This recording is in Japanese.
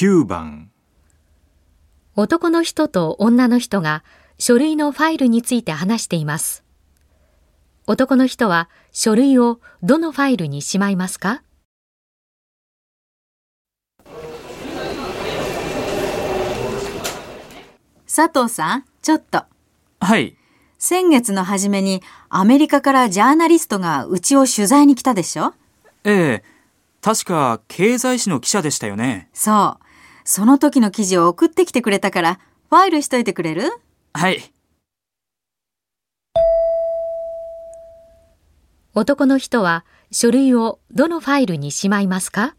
9番男の人と女の人が書類のファイルについて話しています。男の人は書類をどのファイルにしまいますか？佐藤さん、ちょっと。はい。先月の初めにアメリカからジャーナリストがうちを取材に来たでしょ？ええ。確か経済誌の記者でしたよね。そう。その時の記事を送ってきてくれたから、ファイルしといてくれる？はい。男の人は書類をどのファイルにしまいますか？